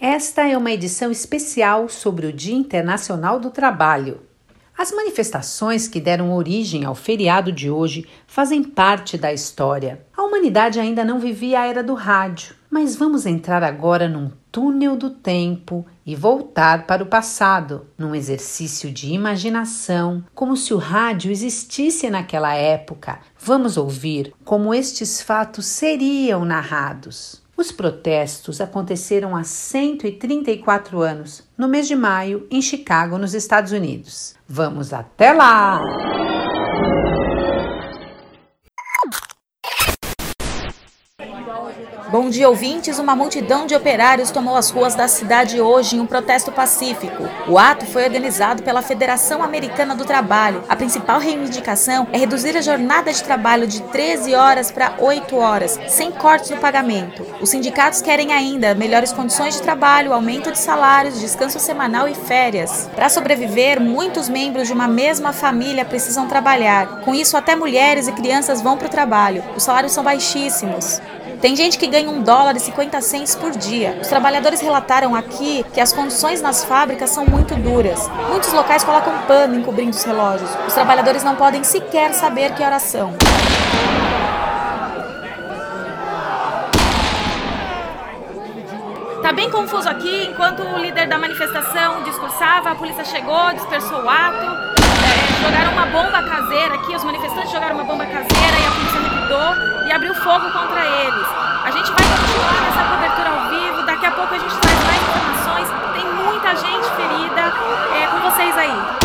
Esta é uma edição especial sobre o Dia Internacional do Trabalho. As manifestações que deram origem ao feriado de hoje fazem parte da história. A humanidade ainda não vivia a era do rádio, mas vamos entrar agora num túnel do tempo e voltar para o passado, num exercício de imaginação, como se o rádio existisse naquela época. Vamos ouvir como estes fatos seriam narrados. Os protestos aconteceram há 134 anos, no mês de maio, em Chicago, nos Estados Unidos. Vamos até lá! Bom dia, ouvintes. Uma multidão de operários tomou as ruas da cidade hoje em um protesto pacífico. O ato foi organizado pela Federação Americana do Trabalho. A principal reivindicação é reduzir a jornada de trabalho de 13 horas para 8 horas, sem cortes no pagamento. Os sindicatos querem ainda melhores condições de trabalho, aumento de salários, descanso semanal e férias. Para sobreviver, muitos membros de uma mesma família precisam trabalhar. Com isso, até mulheres e crianças vão para o trabalho. Os salários são baixíssimos. Tem gente que ganha um dólar e 50 cents por dia. Os trabalhadores relataram aqui que as condições nas fábricas são muito duras. Muitos locais colocam pano encobrindo os relógios. Os trabalhadores não podem sequer saber que horas são. Tá bem confuso aqui. Enquanto o líder da manifestação discursava, a polícia chegou, dispersou o ato. É, jogaram uma bomba caseira aqui. Os manifestantes jogaram uma bomba caseira e a polícia e abriu fogo contra eles. A gente vai continuar nessa cobertura ao vivo, daqui a pouco a gente traz mais informações. Tem muita gente ferida é, com vocês aí.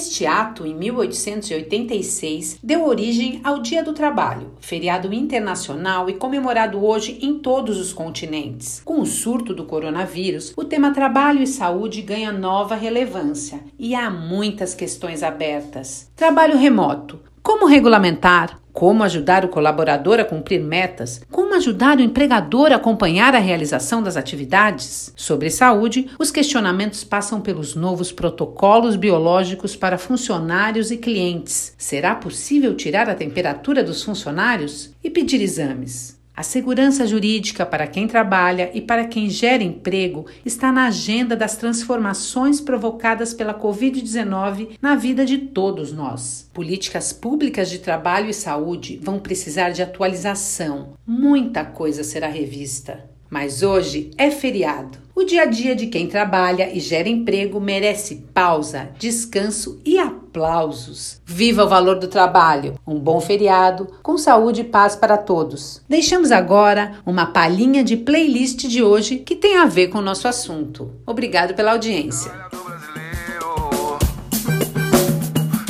Este ato, em 1886, deu origem ao Dia do Trabalho, feriado internacional e comemorado hoje em todos os continentes. Com o surto do coronavírus, o tema trabalho e saúde ganha nova relevância e há muitas questões abertas. Trabalho remoto. Como regulamentar? Como ajudar o colaborador a cumprir metas? Como ajudar o empregador a acompanhar a realização das atividades? Sobre saúde, os questionamentos passam pelos novos protocolos biológicos para funcionários e clientes. Será possível tirar a temperatura dos funcionários e pedir exames? A segurança jurídica para quem trabalha e para quem gera emprego está na agenda das transformações provocadas pela Covid-19 na vida de todos nós. Políticas públicas de trabalho e saúde vão precisar de atualização. Muita coisa será revista. Mas hoje é feriado. O dia a dia de quem trabalha e gera emprego merece pausa, descanso e aplausos. Viva o valor do trabalho! Um bom feriado, com saúde e paz para todos. Deixamos agora uma palhinha de playlist de hoje que tem a ver com o nosso assunto. Obrigado pela audiência.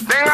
Tem